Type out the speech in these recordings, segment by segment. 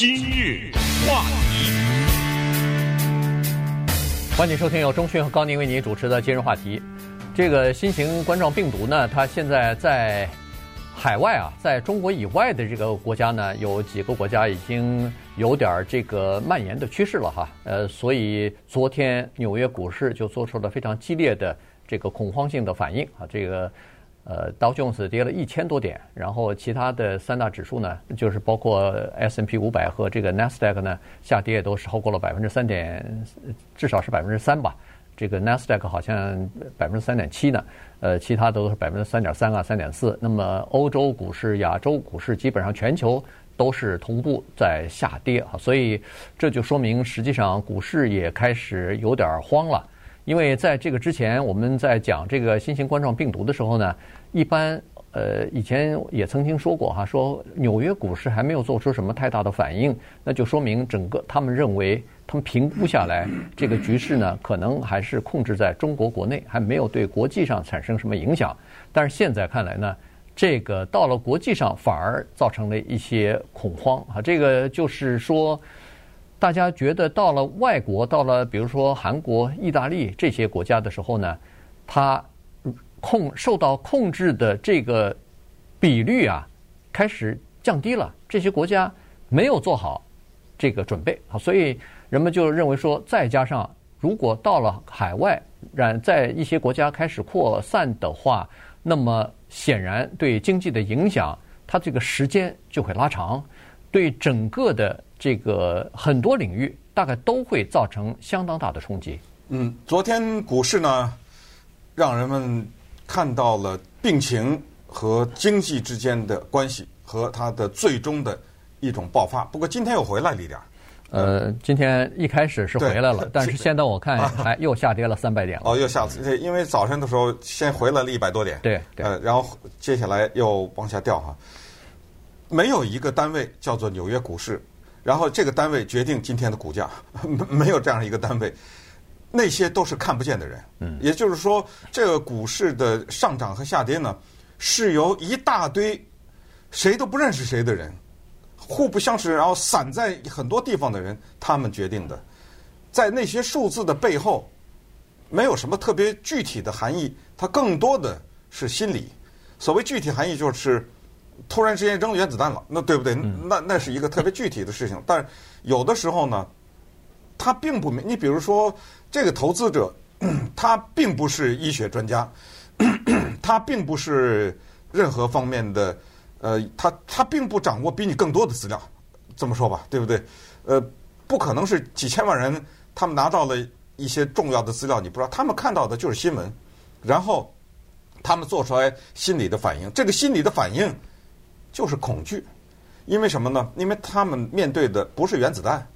今日话题，欢迎收听由钟迅和高宁为您主持的今日话题。这个新型冠状病毒呢，它现在在海外啊，在中国以外的这个国家呢，有几个国家已经有点这个蔓延的趋势了哈。呃，所以昨天纽约股市就做出了非常激烈的这个恐慌性的反应啊，这个。呃，道琼斯跌了一千多点，然后其他的三大指数呢，就是包括 S&P 五百和这个 Nasdaq 呢，下跌也都超过了百分之三点，至少是百分之三吧。这个 Nasdaq 好像百分之三点七呢，呃，其他都是百分之三点三啊，三点四。那么欧洲股市、亚洲股市，基本上全球都是同步在下跌啊，所以这就说明实际上股市也开始有点慌了。因为在这个之前，我们在讲这个新型冠状病毒的时候呢，一般呃以前也曾经说过哈，说纽约股市还没有做出什么太大的反应，那就说明整个他们认为他们评估下来这个局势呢，可能还是控制在中国国内，还没有对国际上产生什么影响。但是现在看来呢，这个到了国际上反而造成了一些恐慌啊，这个就是说。大家觉得到了外国，到了比如说韩国、意大利这些国家的时候呢，它控受到控制的这个比率啊，开始降低了。这些国家没有做好这个准备啊，所以人们就认为说，再加上如果到了海外，然在一些国家开始扩散的话，那么显然对经济的影响，它这个时间就会拉长，对整个的。这个很多领域大概都会造成相当大的冲击。嗯，昨天股市呢，让人们看到了病情和经济之间的关系和它的最终的一种爆发。不过今天又回来了一点。呃，今天一开始是回来了，但是现在我看还又下跌了三百点了。哦，又下，因为早晨的时候先回来了一百多点。对对。呃，然后接下来又往下掉哈。没有一个单位叫做纽约股市。然后这个单位决定今天的股价，没有这样一个单位，那些都是看不见的人。嗯，也就是说，这个股市的上涨和下跌呢，是由一大堆谁都不认识谁的人，互不相识，然后散在很多地方的人，他们决定的。在那些数字的背后，没有什么特别具体的含义，它更多的是心理。所谓具体含义，就是。突然之间扔原子弹了，那对不对？那那是一个特别具体的事情。但是有的时候呢，他并不明。你比如说，这个投资者，他并不是医学专家，他并不是任何方面的，呃，他他并不掌握比你更多的资料。这么说吧，对不对？呃，不可能是几千万人，他们拿到了一些重要的资料，你不知道。他们看到的就是新闻，然后他们做出来心理的反应。这个心理的反应。就是恐惧，因为什么呢？因为他们面对的不是原子弹，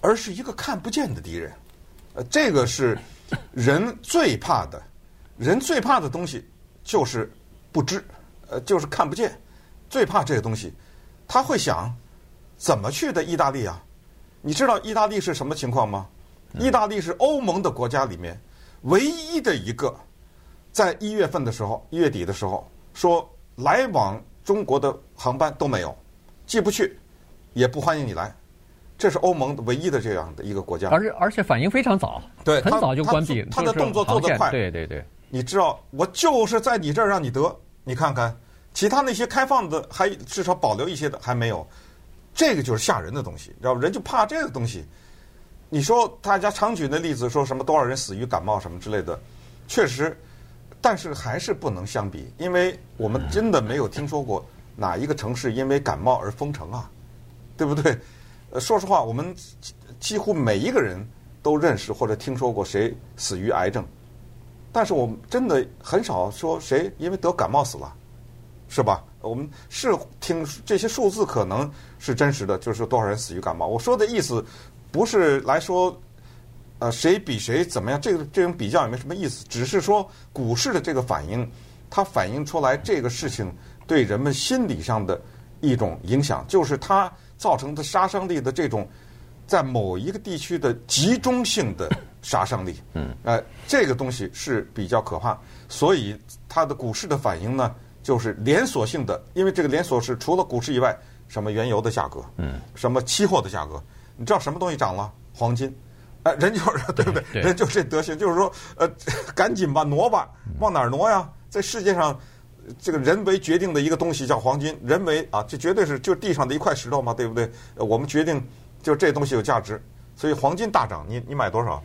而是一个看不见的敌人。呃，这个是人最怕的，人最怕的东西就是不知，呃，就是看不见，最怕这个东西。他会想，怎么去的意大利啊？你知道意大利是什么情况吗？意大利是欧盟的国家里面唯一的一个，在一月份的时候，一月底的时候说来往。中国的航班都没有，进不去，也不欢迎你来，这是欧盟唯一的这样的一个国家。而且而且反应非常早，对，很早就关闭，他的动作做得快。对对对，你知道，我就是在你这儿让你得，你看看，其他那些开放的还至少保留一些的还没有，这个就是吓人的东西，知道吧？人就怕这个东西。你说大家常举的例子，说什么多少人死于感冒什么之类的，确实。但是还是不能相比，因为我们真的没有听说过哪一个城市因为感冒而封城啊，对不对？呃，说实话，我们几乎每一个人都认识或者听说过谁死于癌症，但是我们真的很少说谁因为得感冒死了，是吧？我们是听这些数字可能是真实的，就是多少人死于感冒。我说的意思不是来说。呃，谁比谁怎么样？这个这种比较也没什么意思，只是说股市的这个反应，它反映出来这个事情对人们心理上的一种影响，就是它造成的杀伤力的这种在某一个地区的集中性的杀伤力。嗯，呃，这个东西是比较可怕，所以它的股市的反应呢，就是连锁性的，因为这个连锁是除了股市以外，什么原油的价格，嗯，什么期货的价格，你知道什么东西涨了？黄金，哎，人就是对不对？人就这德行，就是说，呃，赶紧吧，挪吧，往哪儿挪呀？在世界上，这个人为决定的一个东西叫黄金，人为啊，这绝对是就地上的一块石头嘛，对不对？我们决定就这东西有价值。所以黄金大涨，你你买多少？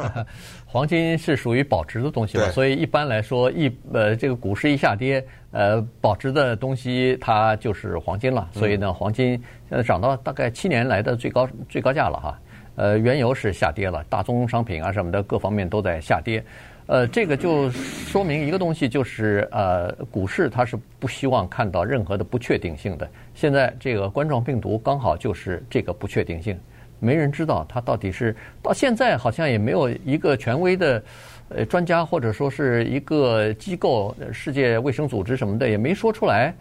黄金是属于保值的东西嘛，所以一般来说，一呃这个股市一下跌，呃保值的东西它就是黄金了。所以呢，黄金现在涨到大概七年来的最高最高价了哈。呃，原油是下跌了，大宗商品啊什么的各方面都在下跌。呃，这个就说明一个东西，就是呃股市它是不希望看到任何的不确定性的。现在这个冠状病毒刚好就是这个不确定性。没人知道它到底是到现在好像也没有一个权威的呃专家或者说是一个机构，世界卫生组织什么的也没说出来，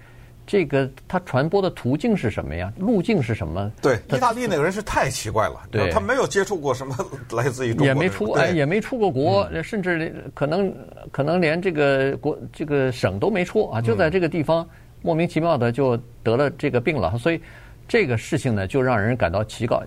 这个它传播的途径是什么呀？路径是什么？对，意大利那个人是太奇怪了，对，他没有接触过什么来自于中国，也没出哎，也没出过国，嗯、甚至可能可能连这个国这个省都没出啊，就在这个地方莫名其妙的就得了这个病了，所以这个事情呢就让人感到奇怪。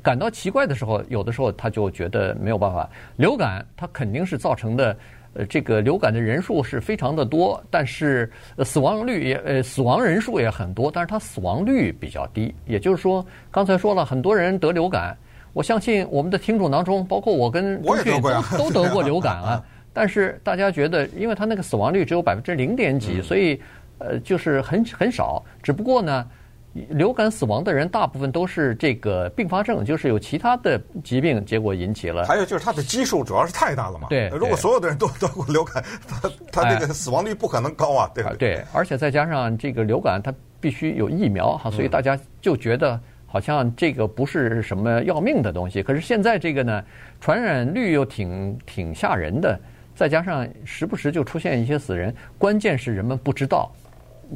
感到奇怪的时候，有的时候他就觉得没有办法。流感它肯定是造成的，呃，这个流感的人数是非常的多，但是死亡率也呃死亡人数也很多，但是它死亡率比较低。也就是说，刚才说了很多人得流感，我相信我们的听众当中，包括我跟我也得过呀，都得过流感啊。但是大家觉得，因为它那个死亡率只有百分之零点几，所以呃就是很很少。只不过呢。流感死亡的人大部分都是这个并发症，就是有其他的疾病，结果引起了。还有就是它的基数主要是太大了嘛。对，如果所有的人都得过流感，它它这个死亡率不可能高啊，对吧对？对，而且再加上这个流感，它必须有疫苗哈，所以大家就觉得好像这个不是什么要命的东西。可是现在这个呢，传染率又挺挺吓人的，再加上时不时就出现一些死人，关键是人们不知道。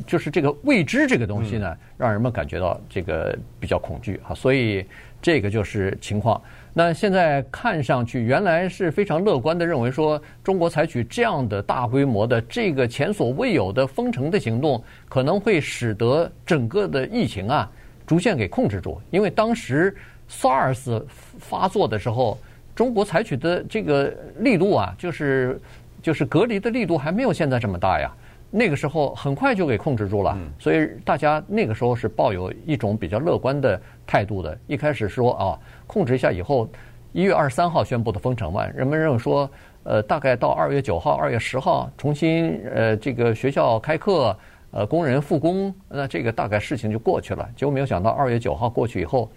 就是这个未知这个东西呢，让人们感觉到这个比较恐惧啊，所以这个就是情况。那现在看上去，原来是非常乐观的，认为说中国采取这样的大规模的这个前所未有的封城的行动，可能会使得整个的疫情啊逐渐给控制住。因为当时 SARS 发作的时候，中国采取的这个力度啊，就是就是隔离的力度还没有现在这么大呀。那个时候很快就给控制住了，所以大家那个时候是抱有一种比较乐观的态度的。一开始说啊，控制一下以后，一月二十三号宣布的封城嘛，人们认为说，呃，大概到二月九号、二月十号重新呃这个学校开课，呃工人复工，那这个大概事情就过去了。结果没有想到二月九号过去以后，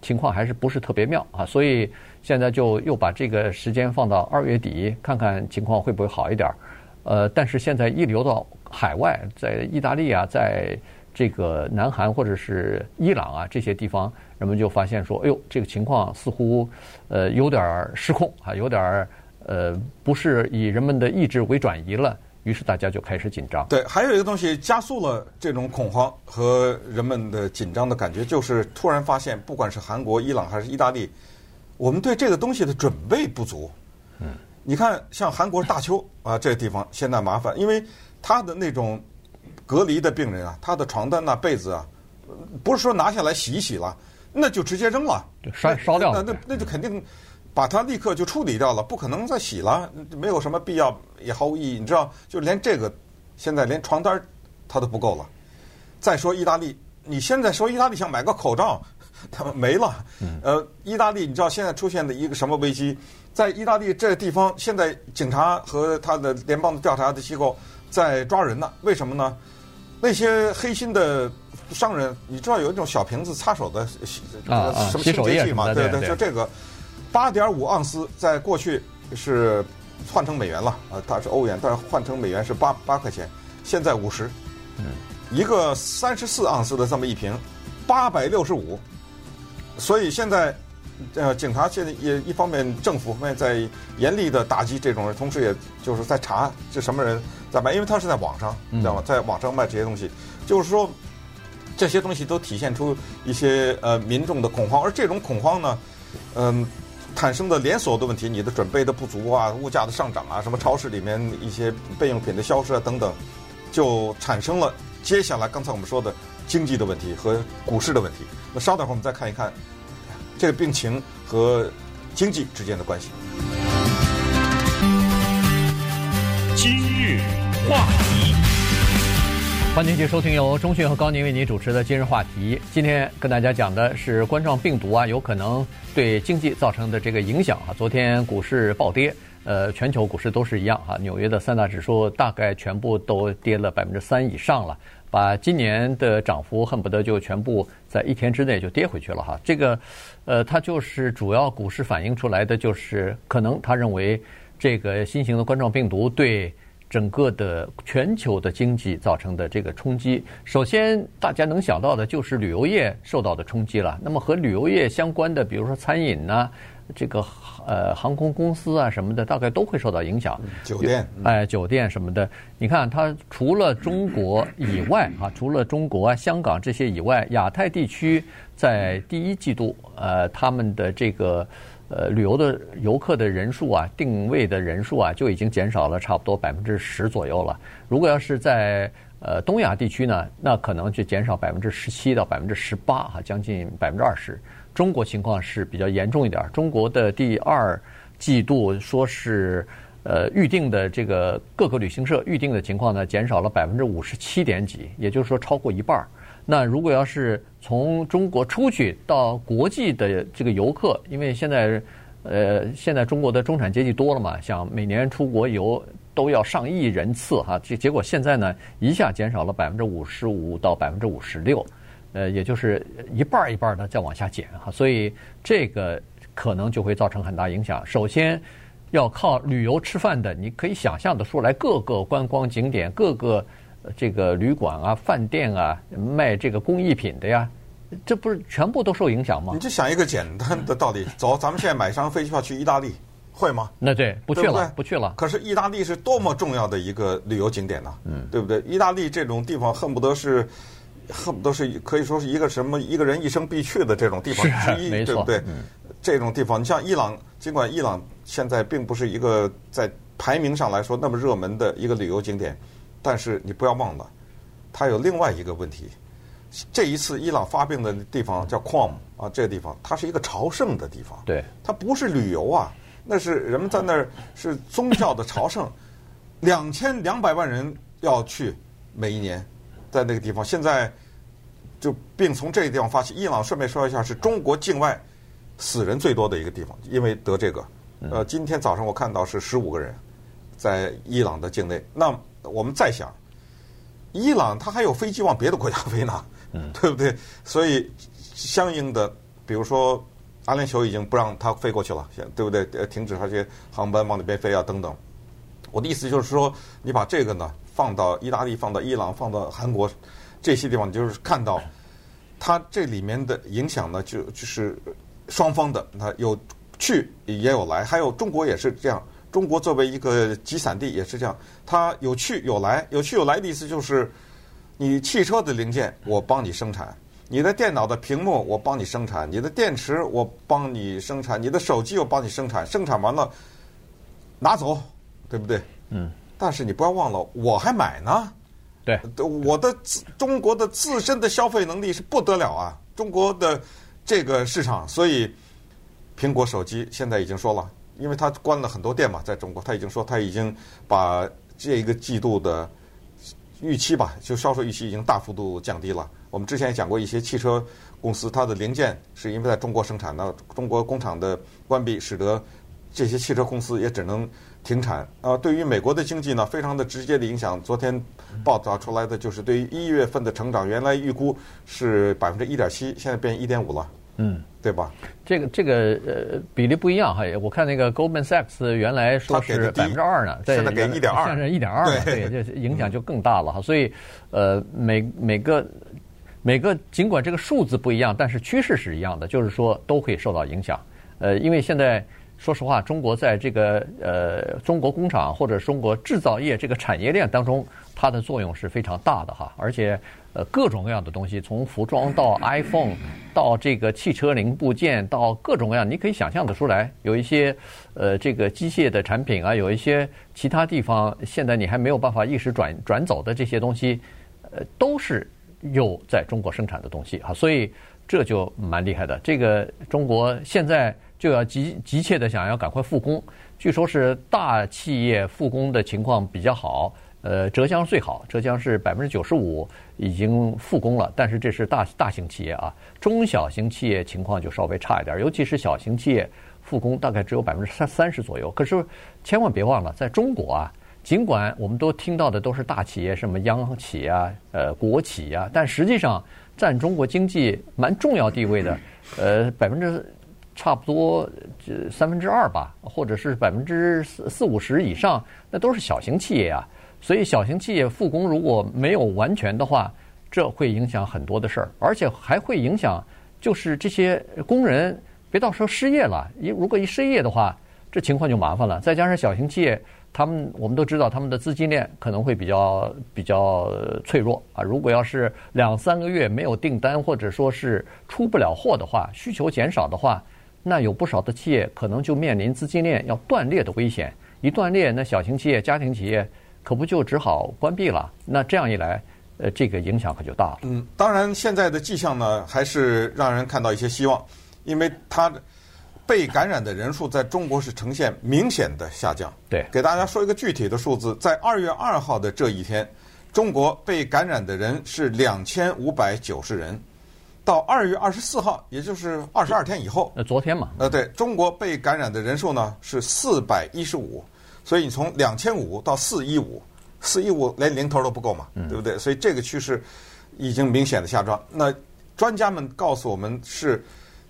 情况还是不是特别妙啊，所以现在就又把这个时间放到二月底，看看情况会不会好一点。呃，但是现在一流到海外，在意大利啊，在这个南韩或者是伊朗啊这些地方，人们就发现说，哎呦，这个情况似乎呃有点失控啊，有点呃不是以人们的意志为转移了，于是大家就开始紧张。对，还有一个东西加速了这种恐慌和人们的紧张的感觉，就是突然发现，不管是韩国、伊朗还是意大利，我们对这个东西的准备不足。嗯。你看，像韩国大邱啊，这个地方现在麻烦，因为他的那种隔离的病人啊，他的床单呐、被子啊，不是说拿下来洗一洗了，那就直接扔了，烧烧掉了，那那那就肯定把它立刻就处理掉了，不可能再洗了，没有什么必要，也毫无意义。你知道，就连这个现在连床单它都不够了。再说意大利，你现在说意大利想买个口罩，他们没了。呃，意大利，你知道现在出现的一个什么危机？在意大利这地方，现在警察和他的联邦的调查的机构在抓人呢。为什么呢？那些黑心的商人，你知道有一种小瓶子擦手的啊什么清洁剂嘛？对对，就这个八点五盎司，在过去是换成美元了啊，它是欧元，但是换成美元是八八块钱，现在五十。嗯，一个三十四盎司的这么一瓶，八百六十五。所以现在。呃，警察现在也一方面，政府方面在严厉的打击这种人，同时也就是在查这什么人在卖，因为他是在网上，知道吗？在网上卖这些东西，就是说这些东西都体现出一些呃民众的恐慌，而这种恐慌呢，嗯，产生的连锁的问题，你的准备的不足啊，物价的上涨啊，什么超市里面一些备用品的消失啊等等，就产生了接下来刚才我们说的经济的问题和股市的问题。那稍等会儿我们再看一看这个病情和经济之间的关系。今日话题，欢迎继续收听由中讯和高宁为您主持的今日话题。今天跟大家讲的是冠状病毒啊，有可能对经济造成的这个影响啊。昨天股市暴跌，呃，全球股市都是一样啊。纽约的三大指数大概全部都跌了百分之三以上了。把今年的涨幅恨不得就全部在一天之内就跌回去了哈，这个，呃，它就是主要股市反映出来的就是可能他认为这个新型的冠状病毒对整个的全球的经济造成的这个冲击。首先大家能想到的就是旅游业受到的冲击了。那么和旅游业相关的，比如说餐饮呐。这个呃航空公司啊什么的，大概都会受到影响。酒店，哎，酒店什么的，你看它除了中国以外啊，除了中国啊、香港这些以外，亚太地区在第一季度呃他们的这个呃旅游的游客的人数啊，定位的人数啊，就已经减少了差不多百分之十左右了。如果要是在呃东亚地区呢，那可能就减少百分之十七到百分之十八哈，将近百分之二十。中国情况是比较严重一点，中国的第二季度说是呃预定的这个各个旅行社预定的情况呢，减少了百分之五十七点几，也就是说超过一半儿。那如果要是从中国出去到国际的这个游客，因为现在呃现在中国的中产阶级多了嘛，像每年出国游都要上亿人次哈，结结果现在呢一下减少了百分之五十五到百分之五十六。呃，也就是一半一半的再往下减哈，所以这个可能就会造成很大影响。首先，要靠旅游吃饭的，你可以想象的出来，各个观光景点、各个这个旅馆啊、饭店啊，卖这个工艺品的呀，这不是全部都受影响吗？你就想一个简单的道理，走，咱们现在买张飞机票去意大利，会吗？那对，不去了，对不对？不去了。可是意大利是多么重要的一个旅游景点呢？嗯，对不对？意大利这种地方恨不得是。恨不得是可以说是一个什么一个人一生必去的这种地方之一，对不对？嗯、这种地方，你像伊朗，尽管伊朗现在并不是一个在排名上来说那么热门的一个旅游景点，但是你不要忘了，它有另外一个问题。这一次伊朗发病的地方叫 Qom 啊，这个地方它是一个朝圣的地方，对，它不是旅游啊，那是人们在那儿是宗教的朝圣，两千两百万人要去每一年。在那个地方，现在就并从这个地方发起。伊朗顺便说一下，是中国境外死人最多的一个地方，因为得这个。呃，今天早上我看到是十五个人在伊朗的境内。那我们再想，伊朗它还有飞机往别的国家飞呢，对不对？所以相应的，比如说阿联酋已经不让它飞过去了，对不对？呃，停止它这些航班往那边飞啊，等等。我的意思就是说，你把这个呢。放到意大利，放到伊朗，放到韩国这些地方，就是看到它这里面的影响呢，就就是双方的，它有去也有来，还有中国也是这样。中国作为一个集散地也是这样，它有去有来，有去有来的意思就是，你汽车的零件我帮你生产，你的电脑的屏幕我帮你生产，你的电池我帮你生产，你的手机我帮你生产，生产完了拿走，对不对？嗯。但是你不要忘了，我还买呢。对，我的自中国的自身的消费能力是不得了啊！中国的这个市场，所以苹果手机现在已经说了，因为它关了很多店嘛，在中国，它已经说它已经把这一个季度的预期吧，就销售预期已经大幅度降低了。我们之前也讲过一些汽车公司，它的零件是因为在中国生产，的中国工厂的关闭，使得这些汽车公司也只能。停产啊，对于美国的经济呢，非常的直接的影响。昨天报道出来的就是，对于一月份的成长，原来预估是百分之一点七，现在变一点五了，嗯，对吧？这个这个呃比例不一样哈，我看那个 Goldman Sachs 原来说是百分之二呢，现在给一点二，现在一点二，对，这 影响就更大了哈。所以呃，每每个每个尽管这个数字不一样，但是趋势是一样的，就是说都会受到影响。呃，因为现在。说实话，中国在这个呃中国工厂或者中国制造业这个产业链当中，它的作用是非常大的哈。而且呃各种各样的东西，从服装到 iPhone，到这个汽车零部件，到各种各样，你可以想象得出来，有一些呃这个机械的产品啊，有一些其他地方现在你还没有办法一时转转走的这些东西，呃都是有在中国生产的东西啊，所以这就蛮厉害的。这个中国现在就要急急切的想要赶快复工，据说是大企业复工的情况比较好，呃，浙江最好，浙江是百分之九十五已经复工了，但是这是大大型企业啊，中小型企业情况就稍微差一点，尤其是小型企业复工大概只有百分之三三十左右。可是千万别忘了，在中国啊。尽管我们都听到的都是大企业，什么央企啊、呃国企啊，但实际上占中国经济蛮重要地位的，呃百分之差不多这三分之二吧，或者是百分之四四五十以上，那都是小型企业啊。所以小型企业复工如果没有完全的话，这会影响很多的事儿，而且还会影响就是这些工人别到时候失业了，一如果一失业的话，这情况就麻烦了。再加上小型企业。他们我们都知道，他们的资金链可能会比较比较脆弱啊。如果要是两三个月没有订单，或者说是出不了货的话，需求减少的话，那有不少的企业可能就面临资金链要断裂的危险。一断裂，那小型企业、家庭企业可不就只好关闭了？那这样一来，呃，这个影响可就大了。嗯，当然，现在的迹象呢，还是让人看到一些希望，因为它。被感染的人数在中国是呈现明显的下降。对，给大家说一个具体的数字，在二月二号的这一天，中国被感染的人是两千五百九十人。到二月二十四号，也就是二十二天以后，呃昨天嘛，呃，对，中国被感染的人数呢是四百一十五。所以你从两千五到四一五，四一五连零头都不够嘛，对不对？所以这个趋势已经明显的下降。那专家们告诉我们是。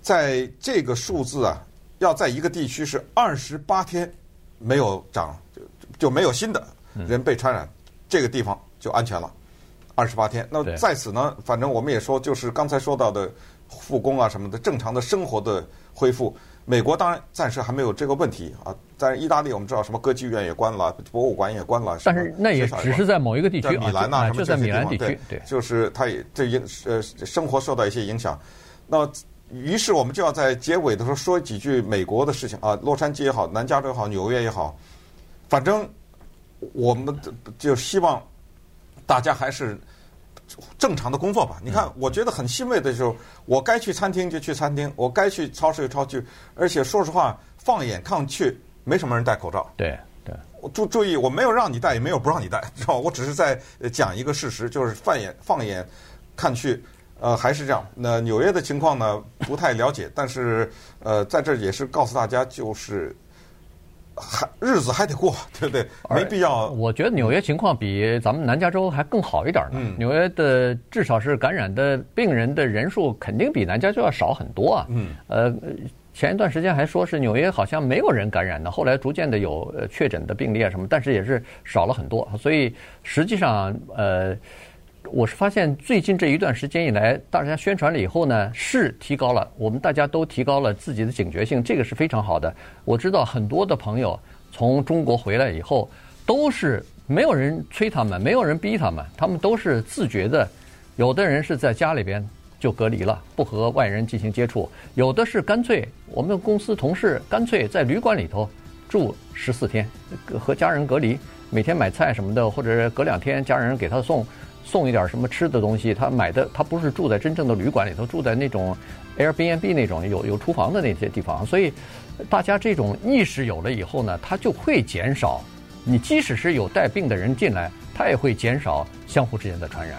在这个数字啊，要在一个地区是二十八天没有涨，就就没有新的人被传染，这个地方就安全了。二十八天，那在此呢，反正我们也说，就是刚才说到的复工啊什么的，正常的生活的恢复。美国当然暂时还没有这个问题啊，但是意大利我们知道什么歌剧院也关了，博物馆也关了，但是那也只是在某一个地区，米兰呐什么就在米兰地区，对，就是它也这影呃生活受到一些影响，那。于是我们就要在结尾的时候说几句美国的事情啊，洛杉矶也好，南加州也好，纽约也好，反正我们就希望大家还是正常的工作吧。你看，我觉得很欣慰的时候，我该去餐厅就去餐厅，我该去超市就超市，而且说实话，放眼看去，没什么人戴口罩。对对，我注注意，我没有让你戴，也没有不让你戴，知道吧？我只是在讲一个事实，就是放眼放眼看去。呃，还是这样。那纽约的情况呢，不太了解。但是，呃，在这也是告诉大家，就是还日子还得过，对不对？没必要。我觉得纽约情况比咱们南加州还更好一点呢。纽约的至少是感染的病人的人数肯定比南加州要少很多啊。嗯。呃，前一段时间还说是纽约好像没有人感染的，后来逐渐的有确诊的病例啊什么，但是也是少了很多。所以实际上，呃。我是发现最近这一段时间以来，大家宣传了以后呢，是提高了，我们大家都提高了自己的警觉性，这个是非常好的。我知道很多的朋友从中国回来以后，都是没有人催他们，没有人逼他们，他们都是自觉的。有的人是在家里边就隔离了，不和外人进行接触；有的是干脆，我们公司同事干脆在旅馆里头住十四天，和家人隔离，每天买菜什么的，或者隔两天家人给他送。送一点什么吃的东西，他买的他不是住在真正的旅馆里头，住在那种 Airbnb 那种有有厨房的那些地方，所以大家这种意识有了以后呢，他就会减少，你即使是有带病的人进来，他也会减少相互之间的传染。